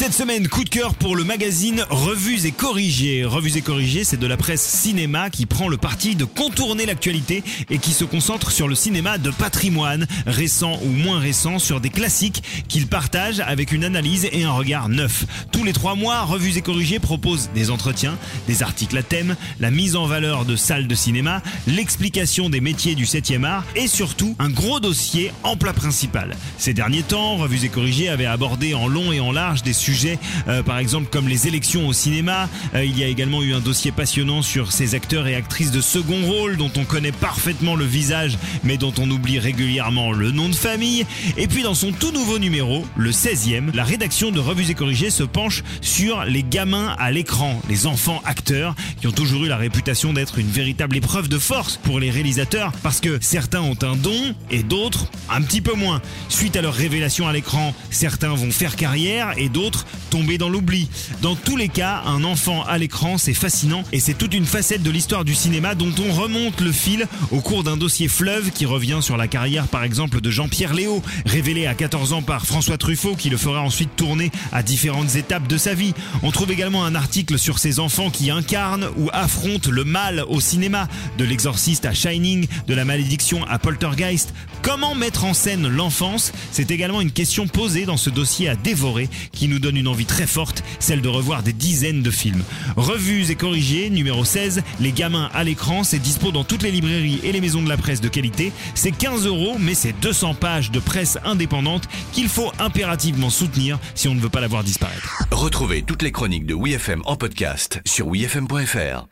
Cette semaine, coup de cœur pour le magazine Revues et Corrigées. Revues et Corrigées, c'est de la presse cinéma qui prend le parti de contourner l'actualité et qui se concentre sur le cinéma de patrimoine, récent ou moins récent, sur des classiques qu'il partage avec une analyse et un regard neuf. Tous les trois mois, Revues et Corrigées propose des entretiens, des articles à thème, la mise en valeur de salles de cinéma, l'explication des métiers du 7e art et surtout un gros dossier en plat principal. Ces derniers temps, Revues et Corrigées avait abordé en long et en large des sujets, euh, par exemple comme les élections au cinéma. Euh, il y a également eu un dossier passionnant sur ces acteurs et actrices de second rôle dont on connaît parfaitement le visage mais dont on oublie régulièrement le nom de famille. Et puis dans son tout nouveau numéro, le 16e, la rédaction de Revues et Corrigées se penche sur les gamins à l'écran, les enfants acteurs qui ont toujours eu la réputation d'être une véritable épreuve de force pour les réalisateurs parce que certains ont un don et d'autres un petit peu moins. Suite à leur révélation à l'écran, certains vont faire carrière et d'autres autres tomber dans l'oubli. Dans tous les cas, un enfant à l'écran, c'est fascinant et c'est toute une facette de l'histoire du cinéma dont on remonte le fil au cours d'un dossier fleuve qui revient sur la carrière par exemple de Jean-Pierre Léo, révélé à 14 ans par François Truffaut qui le fera ensuite tourner à différentes étapes de sa vie. On trouve également un article sur ces enfants qui incarnent ou affrontent le mal au cinéma, de l'exorciste à Shining, de la malédiction à Poltergeist. Comment mettre en scène l'enfance? C'est également une question posée dans ce dossier à dévorer qui nous donne une envie très forte, celle de revoir des dizaines de films. Revus et corrigés, numéro 16, Les gamins à l'écran, c'est dispo dans toutes les librairies et les maisons de la presse de qualité. C'est 15 euros, mais c'est 200 pages de presse indépendante qu'il faut impérativement soutenir si on ne veut pas la voir disparaître. Retrouvez toutes les chroniques de WeFM en podcast sur wefm.fr.